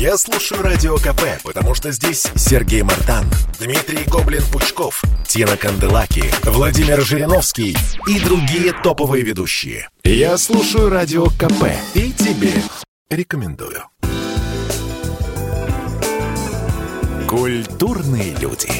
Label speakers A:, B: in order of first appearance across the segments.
A: Я слушаю Радио КП, потому что здесь Сергей Мартан, Дмитрий Гоблин-Пучков, Тина Канделаки, Владимир Жириновский и другие топовые ведущие. Я слушаю Радио КП и тебе рекомендую. Культурные люди.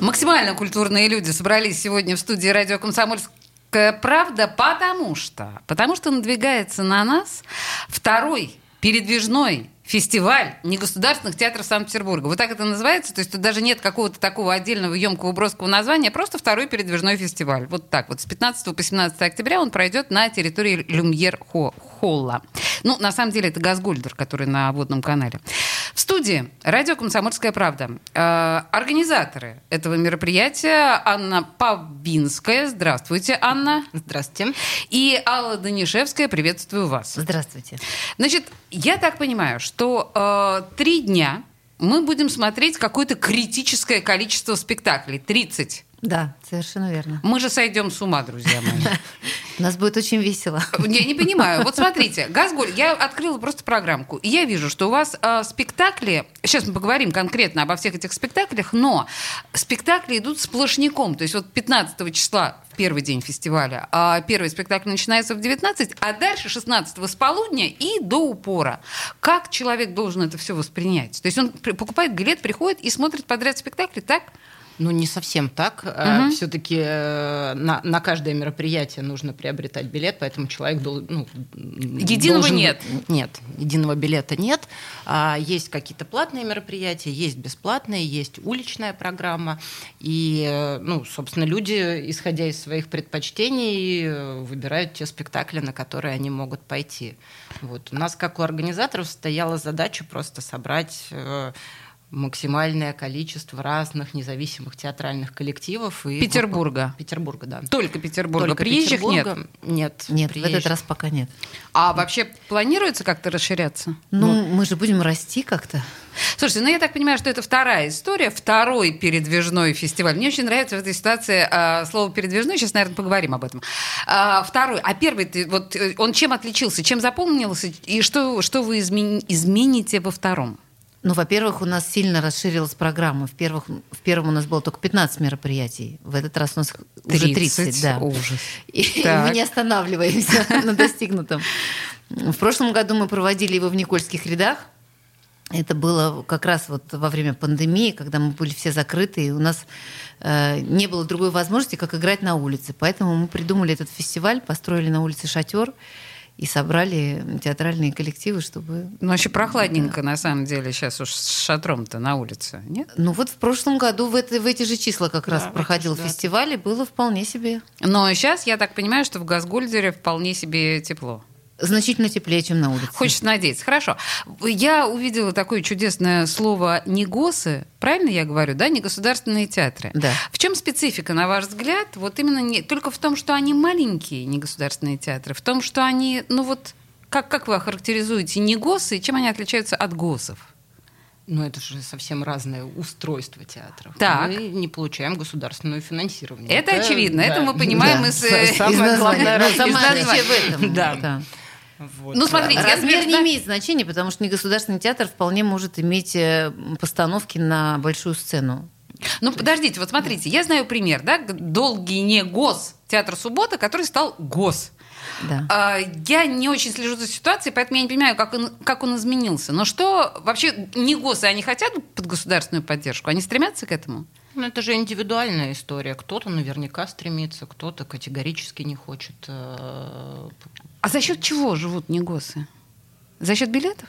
B: Максимально культурные люди собрались сегодня в студии радио «Комсомольская правда», потому что, потому что надвигается на нас второй передвижной фестиваль негосударственных театров Санкт-Петербурга. Вот так это называется. То есть тут даже нет какого-то такого отдельного емкого броского названия, просто второй передвижной фестиваль. Вот так вот. С 15 по 17 октября он пройдет на территории Люмьер-Холла. Ну, на самом деле, это Газгольдер, который на водном канале. В студии радио «Комсомольская правда». Э, организаторы этого мероприятия Анна Павинская. Здравствуйте, Анна.
C: Здравствуйте.
B: И Алла Данишевская. Приветствую вас.
C: Здравствуйте.
B: Значит, я так понимаю, что э, три дня мы будем смотреть какое-то критическое количество спектаклей. 30.
C: Да, совершенно верно.
B: Мы же сойдем с ума, друзья мои.
C: У нас будет очень весело.
B: Я не понимаю. Вот смотрите, Газголь, я открыла просто программку, и я вижу, что у вас э, спектакли, сейчас мы поговорим конкретно обо всех этих спектаклях, но спектакли идут сплошняком. То есть вот 15 числа первый день фестиваля, а первый спектакль начинается в 19, а дальше 16 с полудня и до упора. Как человек должен это все воспринять? То есть он покупает билет, приходит и смотрит подряд спектакли, так?
C: Ну, не совсем так. Угу. Все-таки э, на, на каждое мероприятие нужно приобретать билет, поэтому человек должен... Ну,
B: единого должен... нет?
C: Нет, единого билета нет. А, есть какие-то платные мероприятия, есть бесплатные, есть уличная программа. И, э, ну, собственно, люди, исходя из своих предпочтений, э, выбирают те спектакли, на которые они могут пойти. Вот. У нас, как у организаторов, стояла задача просто собрать максимальное количество разных независимых театральных коллективов.
B: И Петербурга.
C: Петербурга, да.
B: Только Петербурга. Только Приезжих Петербурга.
C: нет?
D: Нет. Нет, приезжих. в этот раз пока нет.
B: А вообще планируется как-то расширяться?
D: Ну, ну, мы же будем расти как-то.
B: Слушайте, ну я так понимаю, что это вторая история, второй передвижной фестиваль. Мне очень нравится в этой ситуации а, слово передвижной. Сейчас, наверное, поговорим об этом. А, второй. А первый, вот э, он чем отличился, чем запомнился, и что, что вы измен... измените во втором?
D: Ну, во-первых, у нас сильно расширилась программа. В, первых, в первом у нас было только 15 мероприятий. В этот раз у нас 30, уже 30. Да.
B: Ужас.
D: И так. мы не останавливаемся на достигнутом. В прошлом году мы проводили его в Никольских рядах. Это было как раз вот во время пандемии, когда мы были все закрыты, и у нас э, не было другой возможности, как играть на улице. Поэтому мы придумали этот фестиваль, построили на улице шатер и собрали театральные коллективы, чтобы...
B: Ну, еще прохладненько, да. на самом деле, сейчас уж с шатром-то на улице, нет?
D: Ну, вот в прошлом году в, это, в эти же числа как да, раз проходил да. фестиваль, и было вполне себе.
B: Но сейчас, я так понимаю, что в Газгольдере вполне себе тепло
D: значительно теплее, чем на улице.
B: Хочется надеяться. Хорошо. Я увидела такое чудесное слово «негосы». Правильно я говорю, да? Негосударственные театры.
D: Да.
B: В чем специфика, на ваш взгляд? Вот именно не, только в том, что они маленькие негосударственные театры, в том, что они, ну вот, как, как вы охарактеризуете негосы, и чем они отличаются от госов?
C: Ну, это же совсем разное устройство театров.
B: Так.
C: Мы не получаем государственное финансирование.
B: Это, это очевидно, да. это мы понимаем
D: да.
B: из, из,
D: самое главное,
B: из названия. в этом.
D: Да. да.
B: Вот. Ну, смотрите,
D: размер не имеет значения, потому что негосударственный театр вполне может иметь э, постановки на большую сцену.
B: Ну, подождите, вот смотрите, я знаю пример, да, долгий не гос театр суббота, который стал гос.
D: Да.
B: А, я не очень слежу за ситуацией, поэтому я не понимаю, как он, как он изменился. Но что вообще не ГОСы, они хотят под государственную поддержку? Они стремятся к этому?
C: Ну, это же индивидуальная история. Кто-то наверняка стремится, кто-то категорически не хочет. Э,
B: а за счет чего живут негосы? За счет билетов?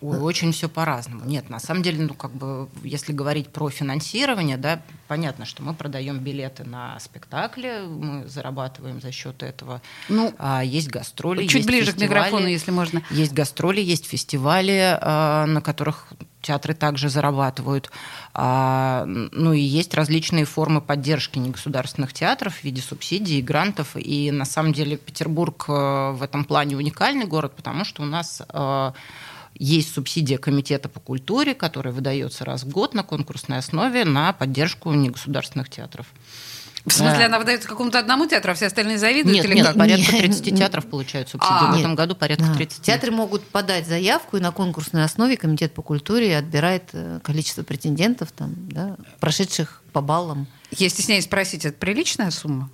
C: Ой, очень все по-разному. Нет, на самом деле, ну, как бы, если говорить про финансирование, да, понятно, что мы продаем билеты на спектакли, мы зарабатываем за счет этого.
B: Ну,
C: а, есть гастроли,
B: чуть
C: есть
B: ближе к микрофону, если можно.
C: Есть гастроли, есть фестивали, а, на которых театры также зарабатывают. А, ну и есть различные формы поддержки негосударственных театров в виде субсидий грантов. И на самом деле Петербург э, в этом плане уникальный город, потому что у нас э, есть субсидия Комитета по культуре, которая выдается раз в год на конкурсной основе на поддержку негосударственных театров.
B: В смысле, она выдается какому-то одному театру, а все остальные завидуют?
C: Нет,
B: или
C: нет,
B: как?
C: порядка
D: Нет,
C: 30
D: нет.
C: театров получают субсидию.
B: А,
C: в
D: нет.
C: этом году порядка
D: Да.
C: 30.
D: Театры могут подать заявку, и на конкурсной основе комитет по культуре отбирает э, количество претендентов, там, да, прошедших по баллам.
B: Я стесняюсь спросить, это приличная сумма?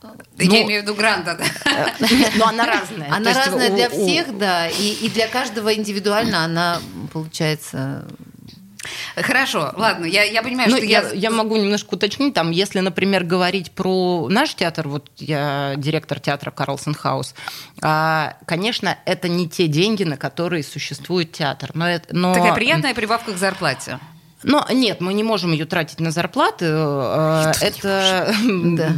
C: Ну,
B: Я имею в виду гранта. да.
C: Но она разная.
D: Она разная для
C: у-
D: всех, да, и, и для каждого индивидуально она получается.
B: Хорошо, ладно, я, я понимаю,
C: Ну,
B: что
C: я,
B: я...
C: я могу немножко уточнить. Там, если, например, говорить про наш театр, вот я директор театра Карлсон Хаус, а, конечно, это не те деньги, на которые существует театр. Но это, но...
B: Такая приятная прибавка к зарплате.
C: Но нет, мы не можем ее тратить на зарплаты. Э, Это
D: Да.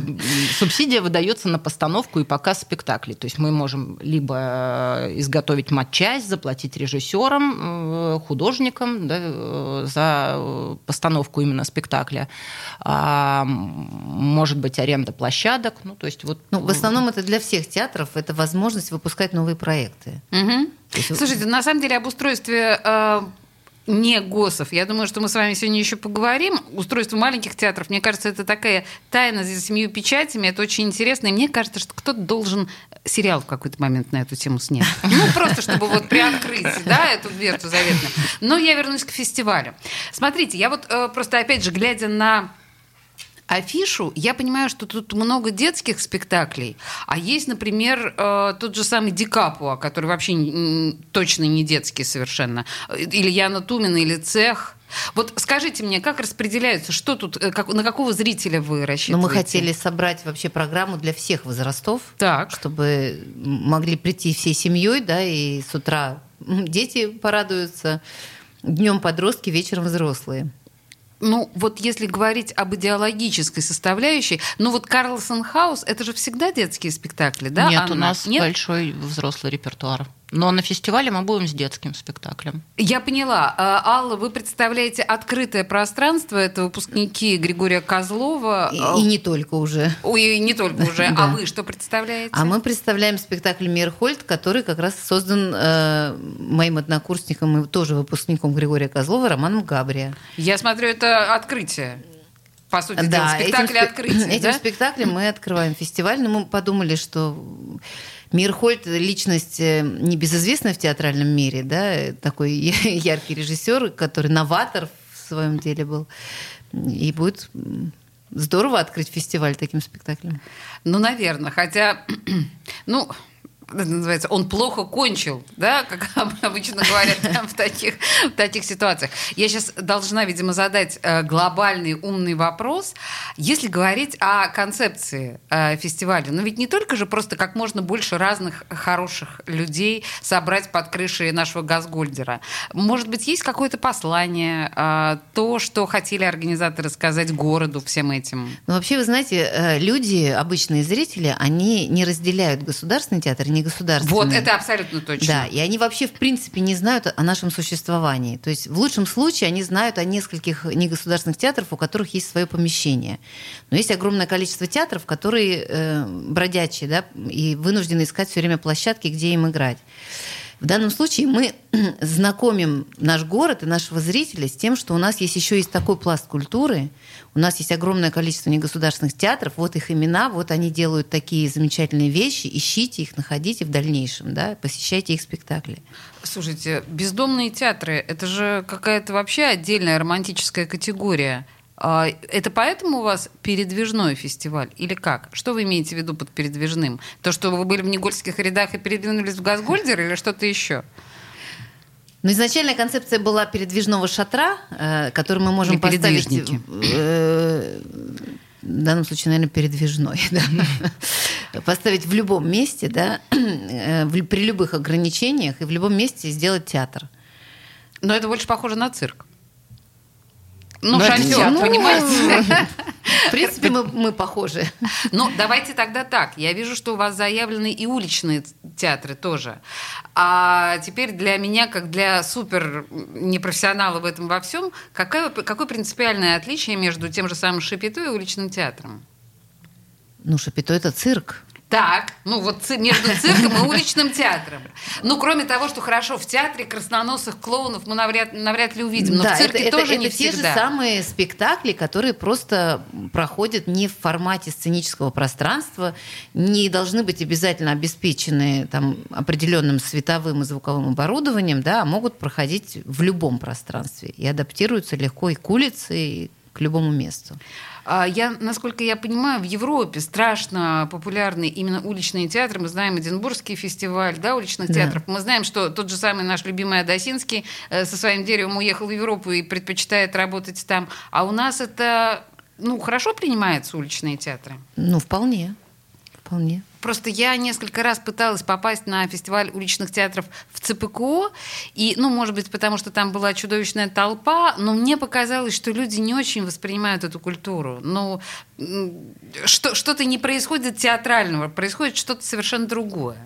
C: субсидия выдается на постановку и показ спектаклей. То есть мы можем либо э, изготовить матчасть, заплатить режиссерам, э, художникам да, э, за э, постановку именно спектакля. А, может быть, аренда площадок. Ну, то есть вот
D: Ну, в основном это для всех театров, это возможность выпускать новые проекты. Есть-
B: Слушайте, на самом деле об устройстве э, не ГОСов. Я думаю, что мы с вами сегодня еще поговорим. Устройство маленьких театров, мне кажется, это такая тайна за семью печатями. Это очень интересно. И мне кажется, что кто-то должен сериал в какой-то момент на эту тему снять. Ну, просто чтобы вот приоткрыть, да, эту дверцу заветную. Но я вернусь к фестивалю. Смотрите, я вот э, просто, опять же, глядя на афишу, я понимаю, что тут много детских спектаклей, а есть, например, э, тот же самый Ди Капуа, который вообще точно не детский совершенно, или Яна Тумина, или Цех. Вот скажите мне, как распределяются, что тут, э, как- на какого зрителя вы рассчитываете?
D: Ну, мы хотели собрать вообще программу для всех возрастов,
B: Так.
D: чтобы могли прийти всей семьей, да, и с утра дети порадуются, днем подростки, вечером взрослые.
B: Ну, вот если говорить об идеологической составляющей, ну вот Карлсон Хаус, это же всегда детские спектакли, да?
C: нет, у
B: Анна?
C: нас
B: Нет?
C: большой взрослый репертуар. Но на фестивале мы будем с детским спектаклем.
B: Я поняла. А, Алла, вы представляете открытое пространство, это выпускники Григория Козлова.
D: И, и не только уже.
B: Ой, не только уже. А вы что представляете?
D: А мы представляем спектакль «Мирхольд», который как раз создан э, моим однокурсником и тоже выпускником Григория Козлова Романом Габрия.
B: Я смотрю, это открытие. По сути дела,
D: этим
B: спектакль
D: спе-
B: открытия,
D: Этим
B: да?
D: спектаклем мы открываем фестиваль, но мы подумали, что Мирхольд – личность э, небезызвестная в театральном мире, да, такой яркий режиссер, который новатор в своем деле был. И будет здорово открыть фестиваль таким спектаклем.
B: Ну, наверное. Хотя, ну, это называется, он плохо кончил, да, как обычно говорят в таких, в таких ситуациях. Я сейчас должна, видимо, задать э, глобальный умный вопрос. Если говорить о концепции э, фестиваля, ну ведь не только же просто как можно больше разных хороших людей собрать под крышей нашего Газгольдера. Может быть, есть какое-то послание, э, то, что хотели организаторы сказать городу всем этим?
D: Ну, вообще, вы знаете, люди, обычные зрители, они не разделяют государственный театр и негосударственный.
B: Вот, это абсолютно точно.
D: Да, и они вообще в принципе не знают о нашем существовании. То есть в лучшем случае они знают о нескольких негосударственных театрах, у которых есть свое помещение. Но есть огромное количество театров, которые э, бродячие, да, и вынуждены искать все время площадки, где им играть. В данном случае мы знакомим наш город и нашего зрителя с тем, что у нас есть еще есть такой пласт культуры, у нас есть огромное количество негосударственных театров, вот их имена, вот они делают такие замечательные вещи, ищите их, находите в дальнейшем, да, посещайте их спектакли.
B: Слушайте, бездомные театры это же какая-то вообще отдельная романтическая категория. А, Это поэтому у вас передвижной фестиваль или как? Что вы имеете в виду под передвижным? То, что вы были в Негольских рядах и передвинулись в Газгольдер или что-то еще?
D: Но изначальная концепция была передвижного шатра, э, который мы можем
B: Или
D: поставить...
B: передвижники.
D: э, В данном случае, наверное, передвижной. да. Поставить в любом месте, да, э, в- при любых ограничениях и в любом месте сделать театр.
B: Но это больше похоже на цирк. Ну,
C: Но
B: шатер,
C: театр.
B: понимаете?
D: В принципе, мы, мы похожи.
B: Ну, давайте тогда так. Я вижу, что у вас заявлены и уличные театры тоже. А теперь для меня, как для супер непрофессионала в этом во всем, какое, какое принципиальное отличие между тем же самым Шапито и уличным театром?
D: Ну, Шапито – это цирк.
B: Так, ну вот между цирком и уличным театром. Ну, кроме того, что хорошо, в театре красноносых клоунов мы навряд, навряд ли увидим, но
D: да,
B: в цирке
D: это,
B: тоже
D: это,
B: не
D: это те
B: всегда.
D: же самые спектакли, которые просто проходят не в формате сценического пространства, не должны быть обязательно обеспечены там, определенным световым и звуковым оборудованием, да, а могут проходить в любом пространстве и адаптируются легко и к улице, и к любому месту.
B: А, я, насколько я понимаю, в Европе страшно популярны именно уличные театры. Мы знаем Эдинбургский фестиваль да, уличных
D: Да.
B: театров. Мы знаем, что тот же самый наш любимый Адасинский э, со своим деревом уехал в Европу и предпочитает работать там. А у нас это ну, хорошо принимаются уличные театры?
D: Ну, вполне. Вполне.
B: Просто я несколько раз пыталась попасть на фестиваль уличных театров в ЦПКО, и, ну, может быть, потому что там была чудовищная толпа, но мне показалось, что люди не очень воспринимают эту культуру. Ну, что, что-то не происходит театрального, происходит что-то совершенно другое.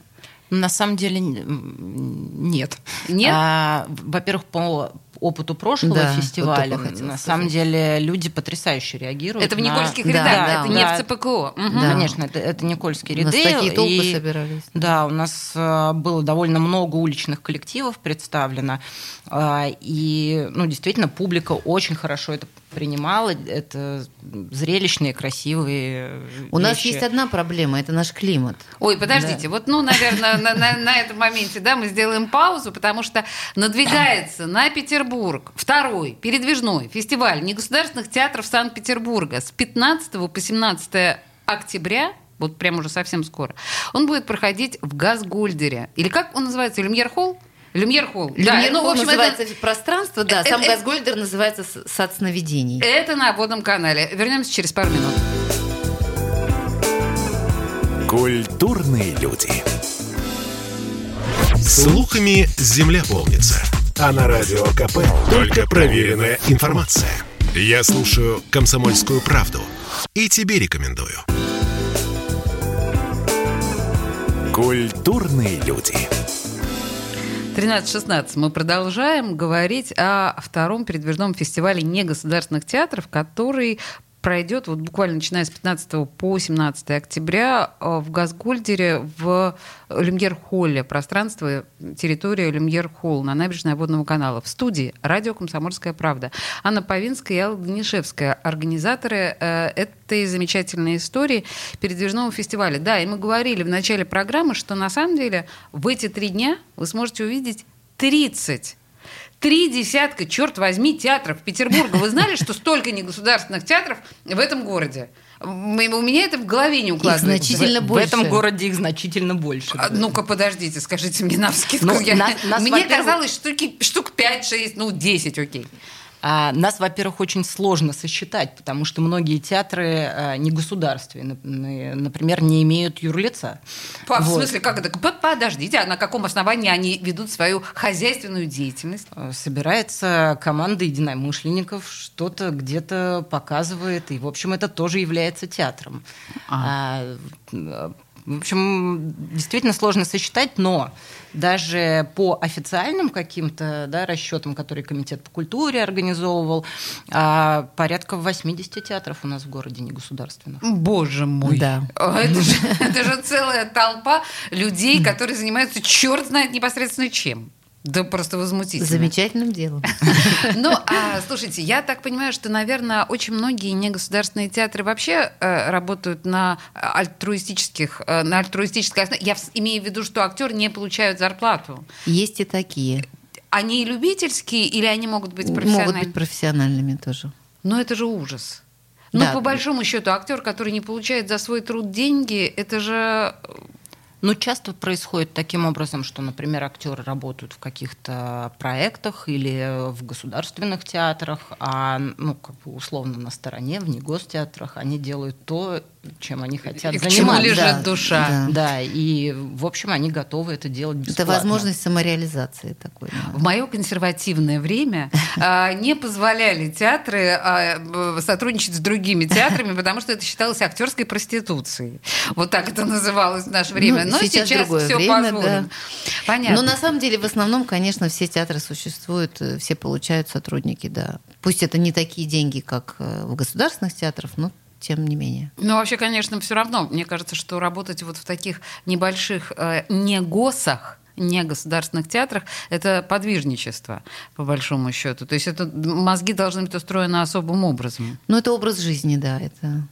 C: На самом деле нет.
B: Нет?
C: А, во-первых, по опыту прошлого
D: Да,
C: фестиваля,
D: вот
C: на
D: сказать.
C: самом деле люди потрясающе реагируют.
B: Это в
C: на-
B: Никольских
D: Да,
B: рядах,
D: да,
B: это не
C: да.
B: в ЦПКО. Мгм.
D: Да.
C: Конечно, это, это Никольские
D: У нас
C: ряды.
D: такие толпы
C: и-
D: собирались.
C: Да, у нас э, было довольно много уличных коллективов представлено. А, И, ну, действительно, публика очень хорошо это принимала. Это зрелищные, красивые
D: У нас
C: вещи.
D: есть одна проблема, это наш климат.
B: Ой, подождите, вот, ну, наверное, на, на- на этом моменте, да, мы сделаем паузу, потому что надвигается на Петербург второй передвижной фестиваль негосударственных театров Санкт-Петербурга с 15 по 17 октября вот прям уже совсем скоро, он будет проходить в Газгольдере. Или как он называется? Люмьер Холл? Люмьер Холл. Да,
D: Люмьер
B: ну, в общем,
D: называется
B: это,
D: пространство, да,
B: это-
D: сам
B: это-
D: Газгольдер называется сад сновидений.
B: это на водном канале. Вернемся через пару минут.
A: Культурные люди. Слухами земля полнится. А на радио КП только проверенная информация. Я слушаю «Комсомольскую правду» и тебе рекомендую. Культурные люди.
B: 13-16 мы продолжаем говорить о втором передвижном фестивале негосударственных театров, который пройдет вот буквально начиная с 15 по 17 октября э, в Газгольдере в Люмьер-холле, пространство, территория Люмьер-холл на набережной Водного канала. В студии радио «Комсомольская правда». Анна Павинская и Алла Данишевская, организаторы э, этой замечательной истории передвижного фестиваля. Да, и мы говорили в начале программы, что на самом деле в эти три дня вы сможете увидеть 30 Три десятка, черт возьми, театров Петербурга. Вы знали, что столько негосударственных театров в этом городе? У меня это в голове не укладывается.
D: значительно
C: в,
D: больше.
C: В этом городе их значительно больше.
B: А, Ну-ка, подождите, скажите мне на вскидку.
C: Ну,
B: Я-
C: нас- нас,
B: Мне казалось, штуки, штук 5-6, ну, 10, окей.
C: А, нас, во-первых, очень сложно сосчитать, потому что многие театры а, негосударственные, нап- например, не имеют юрлица.
B: По- В
C: Вот.
B: смысле, как это? Подождите, а на каком основании они ведут свою хозяйственную деятельность?
C: Э, Собирается команда единомышленников, что-то где-то показывает, и, в общем, это тоже является театром. А, э, в общем, действительно сложно сосчитать, но даже по официальным каким-то да, расчетам, которые Комитет по культуре организовывал, а, порядка 80 театров у нас в городе негосударственных.
B: Боже мой.
D: Да.
B: Это же, это же целая толпа людей, которые занимаются черт знает непосредственно чем. Да просто возмутительно.
D: Замечательным делом.
B: Ну, а, слушайте, я так понимаю, что, наверное, очень многие негосударственные театры вообще э, работают на альтруистических, э, на альтруистической основе. Я имею в виду, что актеры не получают зарплату.
D: Есть и такие.
B: Они любительские или они могут быть
D: Могут
B: профессиональными?
D: быть профессиональными тоже.
B: Но это же ужас. Ну,
D: Да.
B: по большому счету, актер, который не получает за свой труд деньги, это же
C: Ну, часто происходит таким образом, что, например, актеры работают в каких-то проектах или в государственных театрах, а, ну, как бы условно на стороне, в негостеатрах, они делают то, чем они хотят
B: и к чему
C: заниматься.
B: лежит
D: да,
B: душа.
D: да.
C: Да, и, в общем, они готовы это делать бесплатно.
D: Это возможность самореализации такой. да.
B: В мое консервативное время не позволяли театры а, сотрудничать с другими театрами, потому что это считалось актерской проституцией. Вот так это называлось в наше время.
D: Ну,
B: Но
D: сейчас
B: сейчас, все
D: время,
B: позволено.
D: да.
B: Понятно.
D: Но на самом деле, в основном, конечно, все театры существуют, э, все получают сотрудники, да. Пусть это не такие деньги, как э, в государственных театрах, но тем не менее.
B: Ну, вообще, конечно, все равно. Мне кажется, что работать вот в таких небольших э, негосах, не государственных театрах, это подвижничество, по большому счету. То есть это мозги должны быть устроены особым образом.
D: Ну, это образ жизни, да, это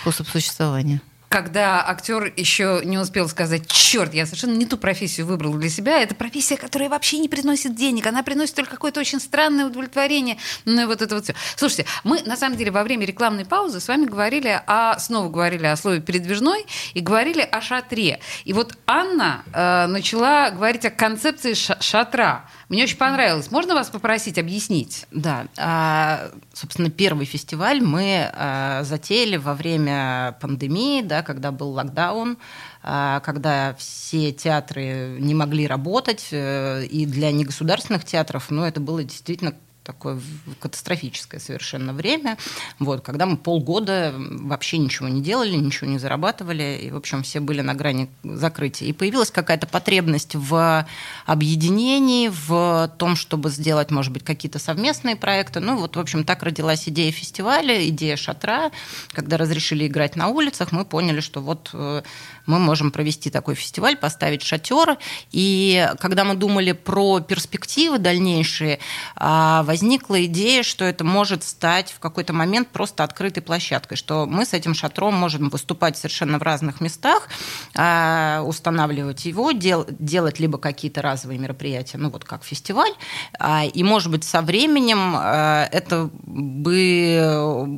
D: способ существования
B: когда актер еще не успел сказать, черт, я совершенно не ту профессию выбрал для себя, это профессия, которая вообще не приносит денег, она приносит только какое-то очень странное удовлетворение, ну и вот это вот все. Слушайте, мы на самом деле во время рекламной паузы с вами говорили о, снова говорили о слове передвижной и говорили о шатре. И вот Анна э, начала говорить о концепции шатра. Мне очень понравилось. Можно вас попросить объяснить?
C: Да. А, собственно, первый фестиваль мы а, затеяли во время пандемии, да, когда был локдаун, а, когда все театры не могли работать, э, и для негосударственных театров, ну, это было действительно такое катастрофическое совершенно время, вот, когда мы полгода вообще ничего не делали, ничего не зарабатывали, и, в общем, все были на грани закрытия. И появилась какая-то потребность в объединении, в том, чтобы сделать, может быть, какие-то совместные проекты. Ну, вот, в общем, так родилась идея фестиваля, идея шатра. Когда разрешили играть на улицах, мы поняли, что вот э, мы можем провести такой фестиваль, поставить шатер. И когда мы думали про перспективы дальнейшие, а, возникла идея, что это может стать в какой-то момент просто открытой площадкой, что мы с этим шатром можем выступать совершенно в разных местах, а, устанавливать его, дел, делать либо какие-то разовые мероприятия, ну вот как фестиваль, а, и, может быть, со временем это бы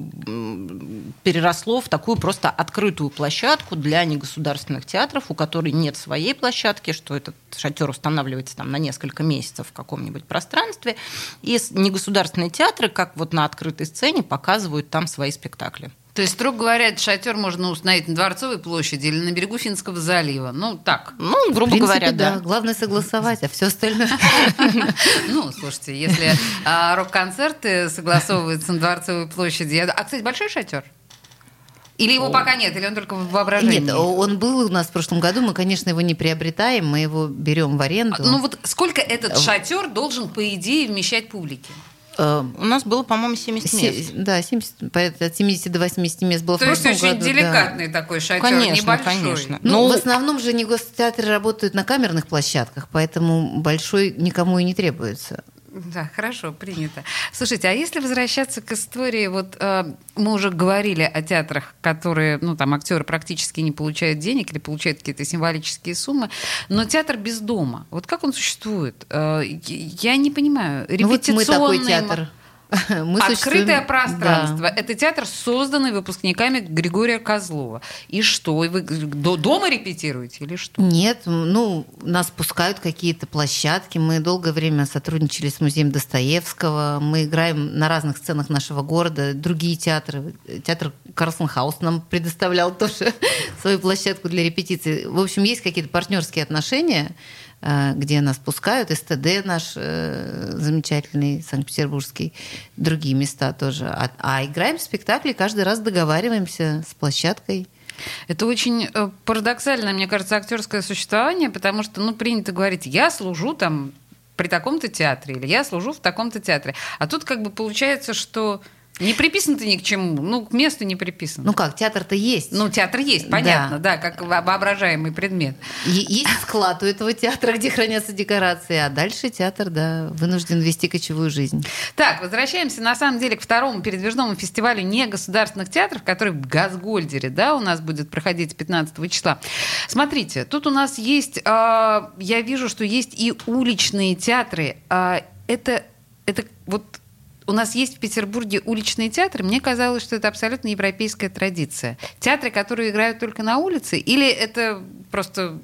C: переросло в такую просто открытую площадку для негосударственных театров, у которых нет своей площадки, что этот шатер устанавливается там на несколько месяцев в каком-нибудь пространстве, и негосударственные театры, как вот на открытой сцене, показывают там свои спектакли.
B: То есть, строго говоря, этот шатер можно установить на Дворцовой площади или на берегу Финского залива. Ну, так.
C: Ну, грубо
D: принципе,
C: говоря,
D: да. да. Главное согласовать, а все остальное...
B: Ну, слушайте, если а, рок-концерты согласовываются на Дворцовой площади... А, кстати, большой шатер? Или его пока нет, или он только в воображении?
D: Нет, он был у нас в прошлом году, мы, конечно, его не приобретаем, мы его берем в аренду.
B: А, ну вот сколько этот шатер должен, по идее, вмещать публики?
C: Э, у нас было, по-моему, 70 мест.
D: Да, 70, от 70 до 80 мест было
B: То
D: в прошлом
B: есть очень
D: году,
B: деликатный
D: да.
B: такой шатер,
C: конечно,
B: небольшой.
C: Конечно.
D: Ну,
C: ну,
D: в основном же не гостеатры работают на камерных площадках, поэтому большой никому и не требуется.
B: Да, хорошо, принято. Слушайте, а если возвращаться к истории, вот э, мы уже говорили о театрах, которые, ну там актеры практически не получают денег или получают какие-то символические суммы, но театр без дома, вот как он существует? Э, я не понимаю.
D: Ну, вот мы такой театр.
B: Мы Открытое пространство. Да. Это театр, созданный выпускниками Григория Козлова. И что? Вы дома репетируете или что?
D: Нет, ну, нас пускают какие-то площадки. Мы долгое время сотрудничали с музеем Достоевского. Мы играем на разных сценах нашего города. Другие театры. Театр Карлсонхаус нам предоставлял тоже свою площадку для репетиции. В общем, есть какие-то партнерские отношения. Э, где нас пускают, СТД наш э, замечательный, Санкт-Петербургский, другие места тоже. А, а играем в спектакли, каждый раз договариваемся с площадкой.
B: Это очень э, парадоксальное, мне кажется, актерское существование, потому что, ну, принято говорить, я служу там при таком-то театре, или я служу в таком-то театре. А тут как бы получается, что не приписан ты ни к чему, ну, к месту не приписан.
D: Ну как, театр-то есть.
B: Ну, театр есть, понятно, да, да как воображаемый предмет.
D: Есть склад у этого театра, где хранятся декорации, а дальше театр, да, вынужден вести кочевую жизнь.
B: Так, возвращаемся, на самом деле, к второму передвижному фестивалю негосударственных театров, который в Газгольдере, да, у нас будет проходить 15 числа. Смотрите, тут у нас есть, э, я вижу, что есть и уличные театры. Э, это, это вот у нас есть в Петербурге уличные театры. Мне казалось, что это абсолютно европейская традиция. Театры, которые играют только на улице, или это просто,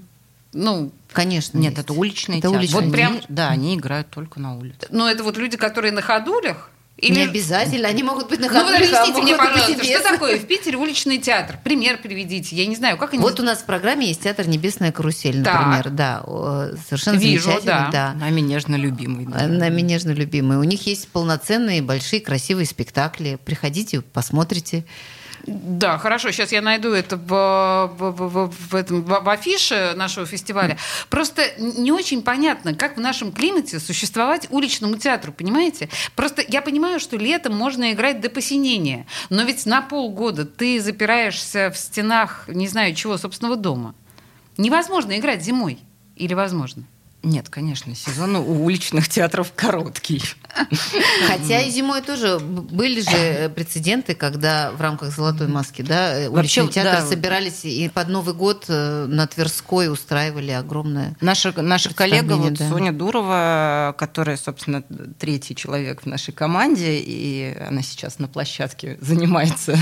B: ну,
D: Конечно.
C: Нет, есть. это уличные это
D: театры. Уличные.
C: Вот прям, да, они играют только на улице.
B: Но это вот люди, которые на ходулях,
D: или... Не обязательно, они могут быть на ходу.
B: Ну, вот объясните мне, пожалуйста, что такое в Питере уличный театр? Пример приведите, я не знаю, как они...
D: Вот у нас в программе есть театр «Небесная карусель», например, так. да, совершенно
B: Вижу,
D: замечательный.
B: Да.
C: да. Нами нежно любимый.
D: Да. Нами нежно любимый. У них есть полноценные, большие, красивые спектакли. Приходите, посмотрите.
B: Да, хорошо. Сейчас я найду это в, в, в, в, этом, в, в афише нашего фестиваля. Просто не очень понятно, как в нашем климате существовать уличному театру, понимаете? Просто я понимаю, что летом можно играть до посинения, но ведь на полгода ты запираешься в стенах, не знаю чего, собственного дома. Невозможно играть зимой. Или возможно?
C: Нет, конечно, сезон у уличных театров короткий.
D: Хотя и зимой тоже были же прецеденты, когда в рамках «Золотой маски» да, уличный Вообще, театр да. собирались и под Новый год э, на Тверской устраивали огромное
C: Наша, наша коллега вот, да. Соня Дурова, которая, собственно, третий человек в нашей команде, и она сейчас на площадке занимается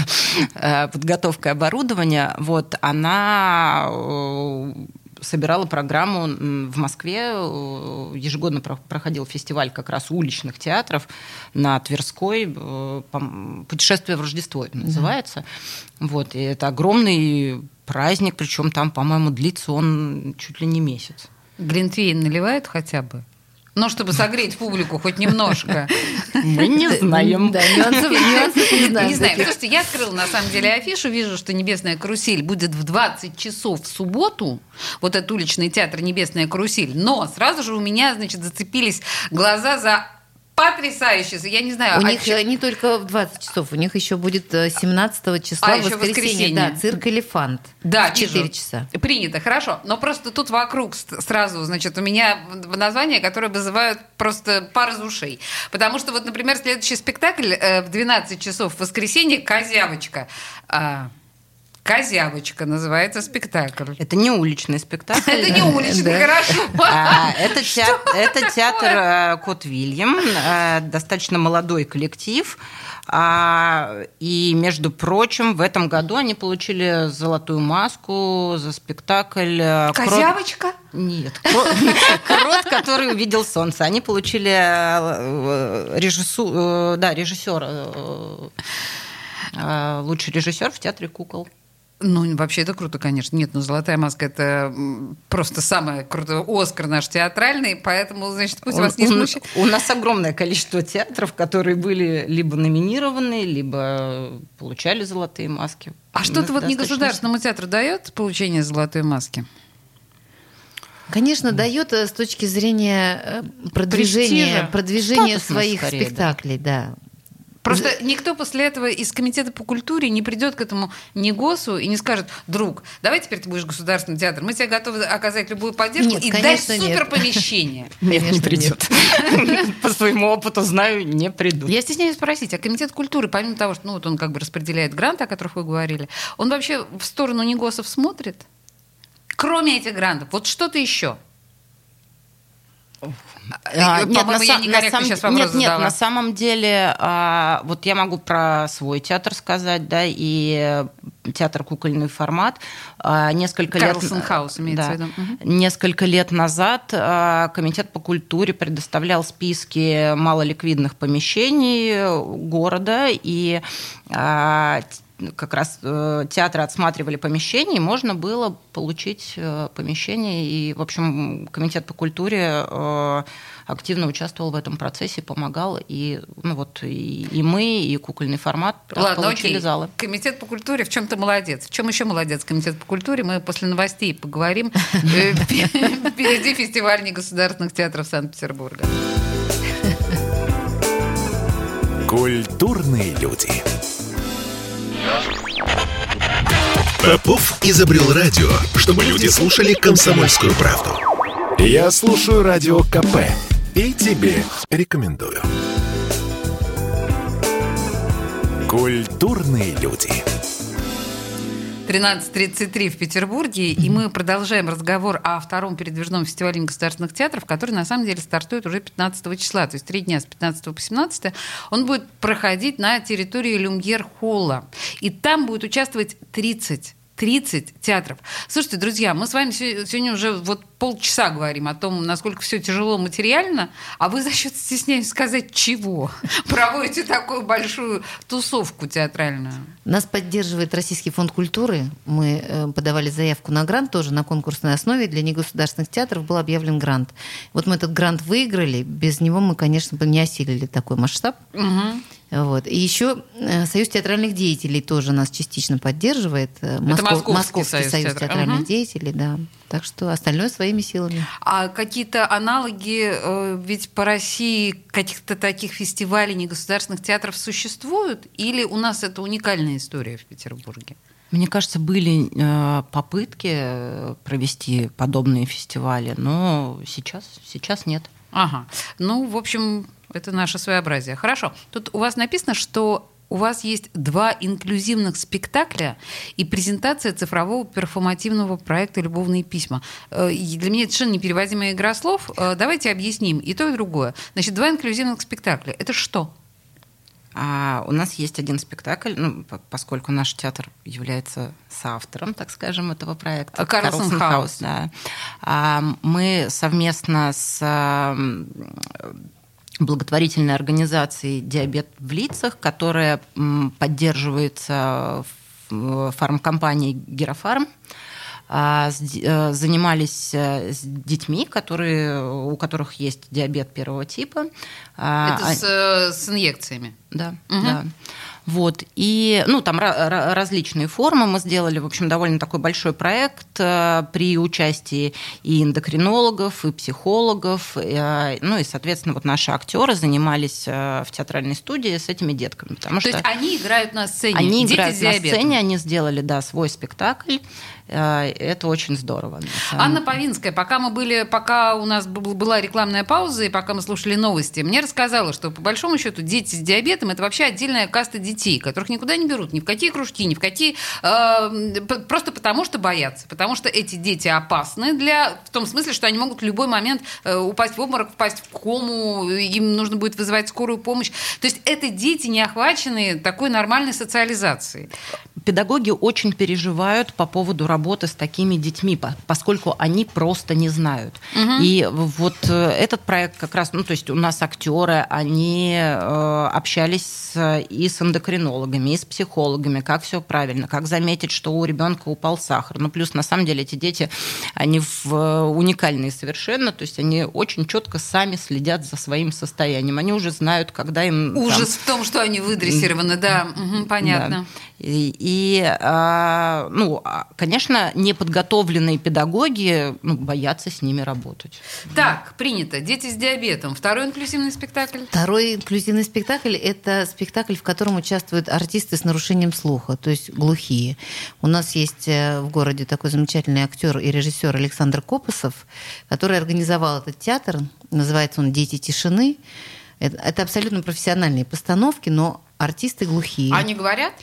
C: э, подготовкой оборудования, вот, она э, собирала программу в Москве. Э, ежегодно проходил фестиваль как раз уличных театров на Тверской. Э, «Путешествие в Рождество» это называется. Да. Вот, и это огромный праздник, причем там, по-моему, длится он чуть ли не месяц.
B: Глинтвейн наливают хотя бы? Ну, чтобы согреть публику хоть немножко.
C: Мы не знаем. Да,
B: нюансов, нюансов не знаем. Не знаю. Слушайте, я открыла на самом деле афишу, вижу, что «Небесная карусель» будет в 20 часов в субботу. Вот этот уличный театр «Небесная карусель». Но сразу же у меня, значит, зацепились глаза за Потрясающе. Я не знаю.
D: У а них ч... не только в 20 часов, у них еще будет 17 э, числа а, воскресенье, воскресенье. Да, цирк «Элефант».
B: Да,
D: в 4 вижу. часа.
B: Принято, хорошо. Но просто тут вокруг сразу, значит, у меня названия, которые вызывают просто пар из ушей. Потому что вот, например, следующий спектакль э, в 12 часов в воскресенье «Козявочка». Козявочка называется спектакль.
C: Это не уличный спектакль.
B: Это не уличный, хорошо.
C: А, это театр э, Кот Вильям, э, достаточно молодой коллектив. А, и, между прочим, в этом году они получили золотую маску за спектакль.
B: Э, Козявочка?
C: Нет, крот, который увидел солнце. Они получили режиссу, да, режиссера, лучший режиссер в театре кукол.
B: Ну, вообще это круто, конечно. Нет, ну «Золотая маска» — это просто самое крутое. Оскар наш театральный, поэтому, значит, пусть у, вас не смущает.
C: У, у нас огромное количество театров, которые были либо номинированы, либо получали «Золотые маски».
B: А что-то вот негосударственному театру дает получение «Золотой маски»?
D: Конечно, дает э, с точки зрения э, продвижения, продвижения своих скорее, спектаклей, да.
B: Просто никто после этого из комитета по культуре не придет к этому НИГОСу и не скажет, друг, давай теперь ты будешь государственный театр, мы тебе готовы оказать любую поддержку нет, и дать супер помещение.
C: Нет, не придет. По своему опыту знаю, не придут.
B: Я стесняюсь спросить, а комитет культуры, помимо того, что ну, вот он как бы распределяет гранты, о которых вы говорили, он вообще в сторону НИГОСов смотрит? Кроме этих грантов, вот что-то еще?
C: А, нет, на, я на, сам, сейчас нет, нет, на самом деле, а, вот я могу про свой театр сказать, да, и театр кукольный формат. А, несколько
B: Карлсон лет, Хаус имеется да, в виду.
C: Угу. Несколько лет назад а, комитет по культуре предоставлял списки малоликвидных помещений города и а, как раз э, театры отсматривали помещение, и можно было получить э, помещение. И, в общем, комитет по культуре э, активно участвовал в этом процессе, помогал. И, ну, вот, и, и мы, и кукольный формат
B: Ладно, получили окей. залы. Комитет по культуре в чем-то молодец. В чем еще молодец комитет по культуре? Мы после новостей поговорим. Впереди фестиваль негосударственных театров Санкт-Петербурга.
A: Культурные люди. Попов изобрел радио, чтобы люди слушали комсомольскую правду. Я слушаю радио КП и тебе рекомендую. Культурные люди.
B: 13.33 в Петербурге, и мы продолжаем разговор о втором передвижном фестивале государственных театров, который на самом деле стартует уже 15 числа, то есть три дня с 15 по 17. Он будет проходить на территории Люмьер-Холла, и там будет участвовать 30 30 театров. Слушайте, друзья, мы с вами сегодня уже вот полчаса говорим о том, насколько все тяжело материально, а вы за счет стесняюсь сказать чего? Проводите такую большую тусовку театральную.
D: Нас поддерживает Российский фонд культуры. Мы э, подавали заявку на грант тоже на конкурсной основе. Для негосударственных театров был объявлен грант. Вот мы этот грант выиграли. Без него мы, конечно, бы не осилили такой масштаб. Угу. Вот. И еще э, Союз театральных деятелей тоже нас частично поддерживает.
B: Э, Это Москов, Московский, Московский Союз,
D: Союз театр... театральных угу. деятелей, да. Так что остальное своими силами.
B: А какие-то аналоги э, ведь по России каких-то таких фестивалей негосударственных театров существуют? Или у нас это уникальная история в Петербурге?
C: Мне кажется, были попытки провести подобные фестивали, но сейчас, сейчас нет.
B: Ага. Ну, в общем, это наше своеобразие. Хорошо. Тут у вас написано, что у вас есть два инклюзивных спектакля и презентация цифрового перформативного проекта «Любовные письма». Э, для меня это совершенно непереводимая игра слов. Э, давайте объясним и то, и другое. Значит, два инклюзивных спектакля. Это что?
C: А у нас есть один спектакль, ну, поскольку наш театр является соавтором, так скажем, этого проекта.
B: Карлсон Хаус.
C: Да. А, мы совместно с благотворительной организацией «Диабет в лицах», которая поддерживается фармкомпанией «Герофарм», а, э, занимались э, с детьми, которые, у которых есть диабет первого типа.
B: А, Это с, э, с инъекциями?
C: Да, угу. да. Вот. И, ну, там различные формы мы сделали, в общем, довольно такой большой проект э, при участии и эндокринологов, и психологов, и, ну, и, соответственно, вот наши актеры занимались э, в театральной студии с этими детками.
B: Потому То что есть они играют на сцене?
C: Они Дети играют на сцене, они сделали, да, свой спектакль. Э, это очень здорово.
B: Анна Повинская, пока мы были, пока у нас была рекламная пауза и пока мы слушали новости, мне рассказала, что по большому счету дети с диабетом это вообще отдельная каста детей которых никуда не берут, ни в какие кружки, ни в какие... Э, просто потому, что боятся. Потому что эти дети опасны для... В том смысле, что они могут в любой момент э, упасть в обморок, впасть в кому, им нужно будет вызывать скорую помощь. То есть это дети, не охваченные такой нормальной социализацией
C: педагоги очень переживают по поводу работы с такими детьми, поскольку они просто не знают. Угу. И вот э, этот проект как раз, ну то есть у нас актеры, они э, общались с, и с эндокринологами, и с психологами, как все правильно, как заметить, что у ребенка упал сахар. Ну плюс на самом деле эти дети, они в, э, уникальные совершенно, то есть они очень четко сами следят за своим состоянием. Они уже знают, когда им...
B: Ужас там... в том, что они выдрессированы, да, угу, понятно. Да.
C: И, и а, ну, а, конечно, неподготовленные педагоги ну, боятся с ними работать.
B: Так, принято. Дети с диабетом. Второй инклюзивный спектакль?
D: Второй инклюзивный спектакль – это спектакль, в котором участвуют артисты с нарушением слуха, то есть глухие. У нас есть э, в городе такой замечательный актер и режиссер Александр Копосов, который организовал этот театр. Называется он «Дети тишины». Это, это абсолютно профессиональные постановки, но артисты глухие.
B: Они говорят?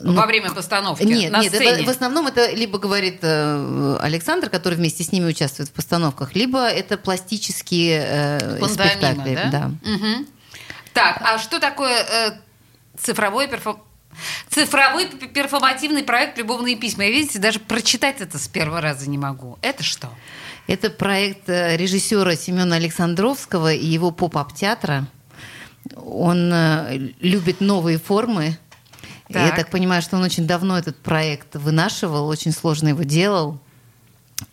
B: Ну, Во время постановки?
D: Нет,
B: на
D: нет это, в основном это либо говорит э, Александр, который вместе с ними участвует в постановках, либо это пластические э, спектакли.
B: Да? Да. Угу. Так, а что такое э, цифровой перформ... Цифровой перформативный проект «Любовные письма». Я, видите, даже прочитать это с первого раза не могу. Это что?
D: Это проект э, режиссера Семена Александровского и его поп-ап-театра. Он э, любит новые формы, так. Я так понимаю, что он очень давно этот проект вынашивал, очень сложно его делал.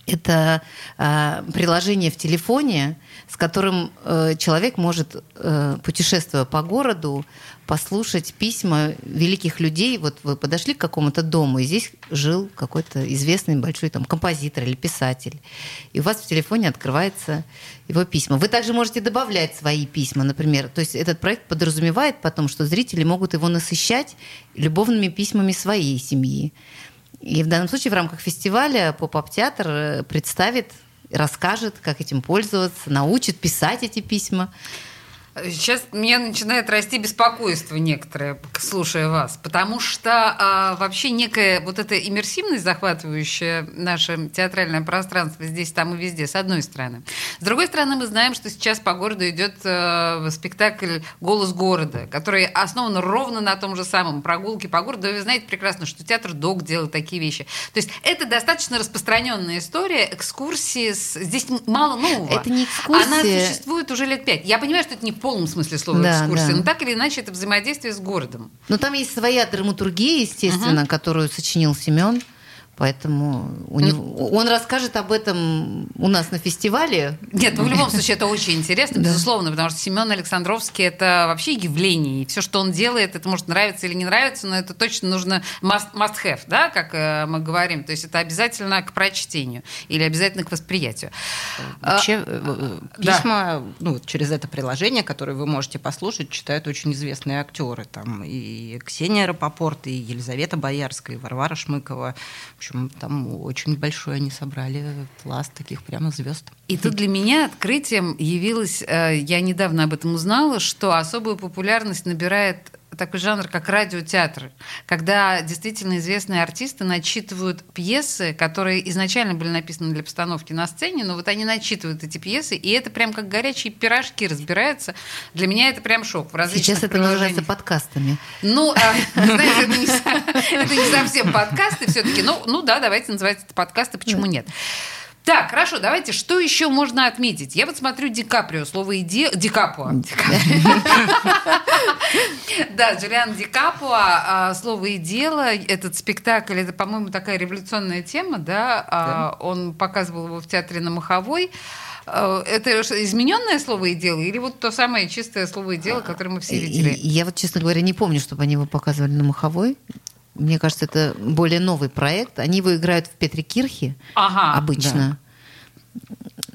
D: Это э, приложение в телефоне, с которым э, человек может, э, путешествуя по городу, послушать письма великих людей. Вот вы подошли к какому-то дому, и здесь жил какой-то известный большой там, композитор или писатель. И у вас в телефоне открывается его письма. Вы также можете добавлять свои письма, например. То есть этот проект подразумевает потом, что зрители могут его насыщать любовными письмами своей семьи. И в данном случае в рамках фестиваля поп-ап-театр э, представит, расскажет, как этим пользоваться, научит писать эти письма.
B: Сейчас меня начинает расти беспокойство некоторое, слушая вас, потому что а, вообще некая вот эта иммерсивность, захватывающая наше театральное пространство здесь, там и везде, с одной стороны. С другой стороны, мы знаем, что сейчас по городу идет а, спектакль «Голос города», который основан ровно на том же самом прогулке по городу. Вы знаете прекрасно, что театр ДОК делает такие вещи. То есть это достаточно распространенная история, экскурсии. С... Здесь мало нового.
D: Это не экскурсия.
B: Она существует уже лет пять. Я понимаю, что это не полном смысле слова да, экскурсия, да. но так или иначе это взаимодействие с городом.
D: Но там есть своя драматургия, естественно, угу. которую сочинил Семен. Поэтому у
B: Ну,
D: него, он расскажет об этом у нас на фестивале.
B: Нет, ну в любом случае это очень интересно, безусловно, потому что Семен Александровский это вообще явление, и все, что он делает, это может нравиться или не нравиться, но это точно нужно must, must have, да, как э, мы говорим, то есть это обязательно к прочтению или обязательно к восприятию.
C: Вообще, э,
B: да.
C: письма ну, вот через это приложение, которое вы можете послушать, читают очень известные актеры. Там и Ксения Рапопорт, и Елизавета Боярская, и Варвара Шмыкова. Общем, там очень большой они собрали пласт таких прямо звезд.
B: И тут для меня открытием явилось, э, я недавно об этом узнала, что особую популярность набирает такой жанр, как радиотеатр, когда действительно известные артисты начитывают пьесы, которые изначально были написаны для постановки на сцене, но вот они начитывают эти пьесы, и это прям как горячие пирожки разбираются. Для меня это прям шок. В
D: Сейчас это называется подкастами.
B: Ну, а, знаете, это не, совсем подкасты все-таки. Ну да, давайте называть это подкасты, почему нет? Так, хорошо, давайте, что еще можно отметить? Я вот смотрю Ди Каприо, слово и дело... Ди Капуа. Да, Джулиан Ди Капуа, а, слово и дело, этот спектакль, это, по-моему, такая революционная тема, да? А, Он показывал его в театре на Маховой. А, Это измененное слово и дело или вот то самое чистое слово и дело, которое мы все видели?
D: я вот, честно говоря, не помню, чтобы они его показывали на Маховой. Мне кажется, это более новый проект. Они его играют в Петре Кирхе
B: Ага.
D: обычно.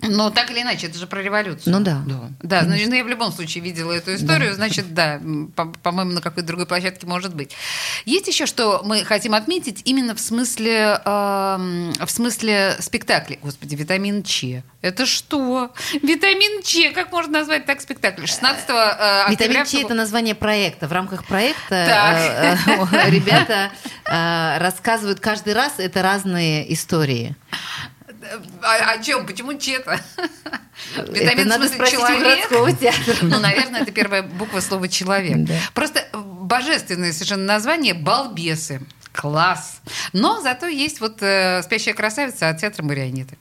B: Но так или иначе, это же про революцию.
D: Ну да.
C: Да.
B: Да, ну, ну, я в любом случае видела эту историю, значит, да, м, по- по-моему, на какой-то другой площадке может быть. Есть еще что мы хотим отметить именно в смысле, эм, в смысле спектаклей. Господи, витамин Ч. Это что? Витамин Ч. Как можно назвать так спектакль? 16 э,
D: Витамин
B: октября...
D: Ч это название проекта. В рамках проекта э, э, ребята э, рассказывают каждый раз это разные истории.
B: А, о чем? Почему?
D: Это
B: Витамин в
D: надо
B: смысле
D: спросить
B: человек?
D: театра.
B: Ну, наверное, это первая буква слова человек.
D: Да.
B: Просто божественное совершенно название балбесы. Класс. Но зато есть вот э, спящая красавица от театра марионеты.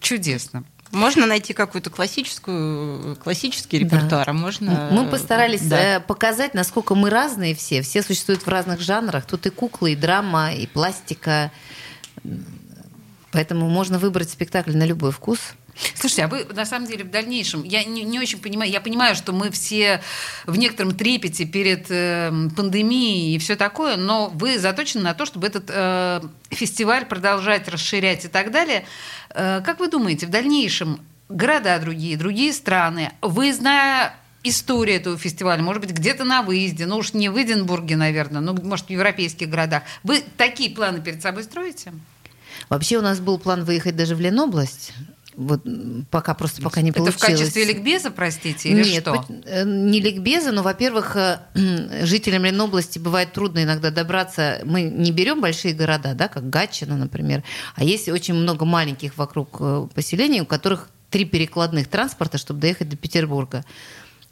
B: Чудесно.
C: Можно найти какую-то классическую, классический
D: Да.
C: репертуар, а можно...
D: Мы постарались
C: Да.
D: э, показать, насколько мы разные все. Все существуют в разных жанрах. Тут и куклы, и драма, и пластика. Поэтому можно выбрать спектакль на любой вкус.
B: Слушайте, а вы на самом деле в дальнейшем, я не, не очень понимаю, я понимаю, что мы все в некотором трепете перед э, пандемией и все такое, но вы заточены на то, чтобы этот э, фестиваль продолжать расширять и так далее. Э, как вы думаете, в дальнейшем города другие, другие страны, вы, зная историю этого фестиваля, может быть, где-то на выезде, ну уж не в Эдинбурге, наверное, ну, может, в европейских городах, вы такие планы перед собой строите?
D: Вообще у нас был план выехать даже в Ленобласть. Вот пока просто пока не
B: Это
D: получилось.
B: в качестве ликбеза, простите, или
D: Нет,
B: что?
D: э, не ликбеза, но, во-первых, э, жителям Ленобласти бывает трудно иногда добраться. Мы не берем большие города, да, как Гатчина, например, а есть очень много маленьких вокруг э, поселений, у которых три перекладных транспорта, чтобы доехать до Петербурга.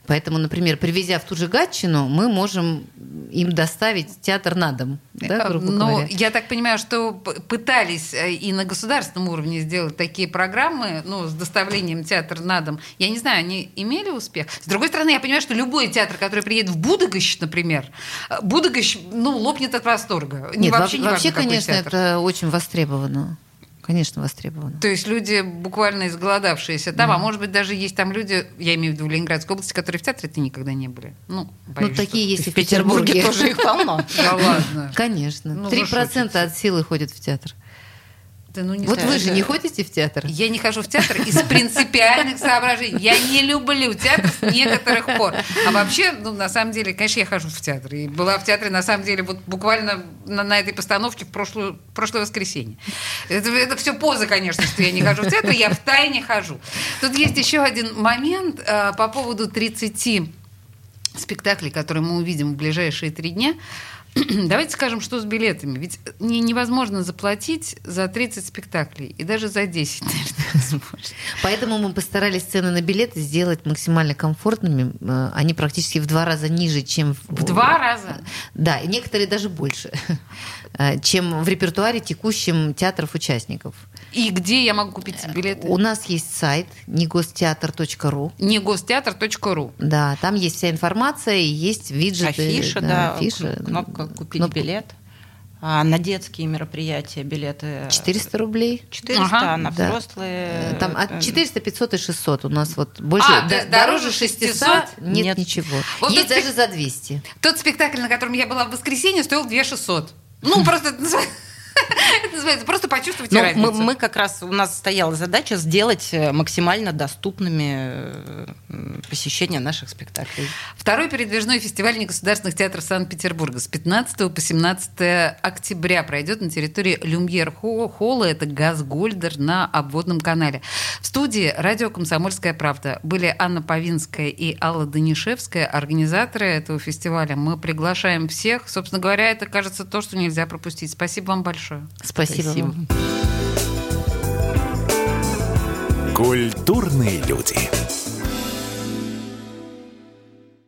D: Поэтому, например, привезя в ту же Гатчину, мы можем им доставить театр на дом, да, грубо
B: Но
D: говоря.
B: я так понимаю, что пытались э, и на государственном уровне сделать такие программы, ну, с доставлением театра на дом. Я не знаю, они имели успех. С другой стороны, я понимаю, что любой театр, который приедет в Будагощ, например, э, Будагощ, ну, лопнет от восторга. Не-
D: Нет,
B: вообще, не важно,
D: вообще
B: какой
D: конечно,
B: театр.
D: это очень востребовано. Конечно, востребовано.
B: То есть люди буквально изголодавшиеся там, а может быть даже есть там люди, я имею в виду в Ленинградской области, которые в театре-то никогда не были. Ну,
D: Ну,
B: боюсь,
D: такие
B: что-
D: есть и
C: В Петербурге тоже их полно.
B: Да ладно.
D: Конечно.
B: Ну,
D: Три
B: вы
D: процента от силы ходят в театр.
B: Да ну не
D: Вот
B: знаю,
D: вы же
B: это-
D: не ходите в театр?
B: Я не хожу в театр из принципиальных соображений. Я не люблю театр с некоторых пор. А вообще, ну, на самом деле, конечно, я хожу в театр. И была в театре, на самом деле, вот буквально на, на этой постановке в прошлую, прошлое воскресенье. Это, это все поза, конечно, что я не хожу в театр, я в тайне хожу. Тут есть еще один момент э, по поводу 30 спектаклей, которые мы увидим в ближайшие три дня. Давайте скажем, что с билетами. Ведь не- невозможно заплатить за 30 спектаклей. И даже за 10, наверное, невозможно.
D: Поэтому мы постарались цены на билеты сделать максимально комфортными. Э, Они практически в два раза ниже, чем...
B: В два раза.
D: Да, и некоторые даже больше, э, чем в репертуаре текущем театров-участников.
B: И где я могу купить билеты?
D: У нас есть сайт негостеатр.ру.
B: Не гостеатр.ру.
D: Да, там есть вся информация есть виджеты.
C: Афиша, да,
D: афиша.
C: кнопка «Купить
D: Кнопка.
C: билет». А на детские мероприятия билеты
D: 400 рублей.
C: 400,
B: Ага.
C: а на
D: Да.
C: взрослые...
D: Там от
C: э,
D: 400, 500 и 600 у нас вот больше.
B: А,
D: д-
B: то есть дороже 600?
D: нет,
C: Нет.
D: ничего.
B: Вот
D: Есть даже за 200.
B: Тот спектакль, на котором я была в воскресенье, стоил 2 600. Ну, просто это называется- просто почувствуйте
C: Ну,
B: разницу.
C: мы, мы как раз, у нас стояла задача сделать э, максимально доступными э, м, посещение наших спектаклей.
B: Второй передвижной фестиваль негосударственных театров Санкт-Петербурга с 15 по 17 октября пройдет на территории Люмьер Хо- Холла. Это Газгольдер на обводном канале. В студии радио «Комсомольская правда» были Анна Павинская и Алла Данишевская, организаторы этого фестиваля. Мы приглашаем всех. Собственно говоря, это, кажется, то, что нельзя пропустить. Спасибо вам большое.
D: Спасибо,
C: Спасибо.
D: вам.
A: Культурные люди.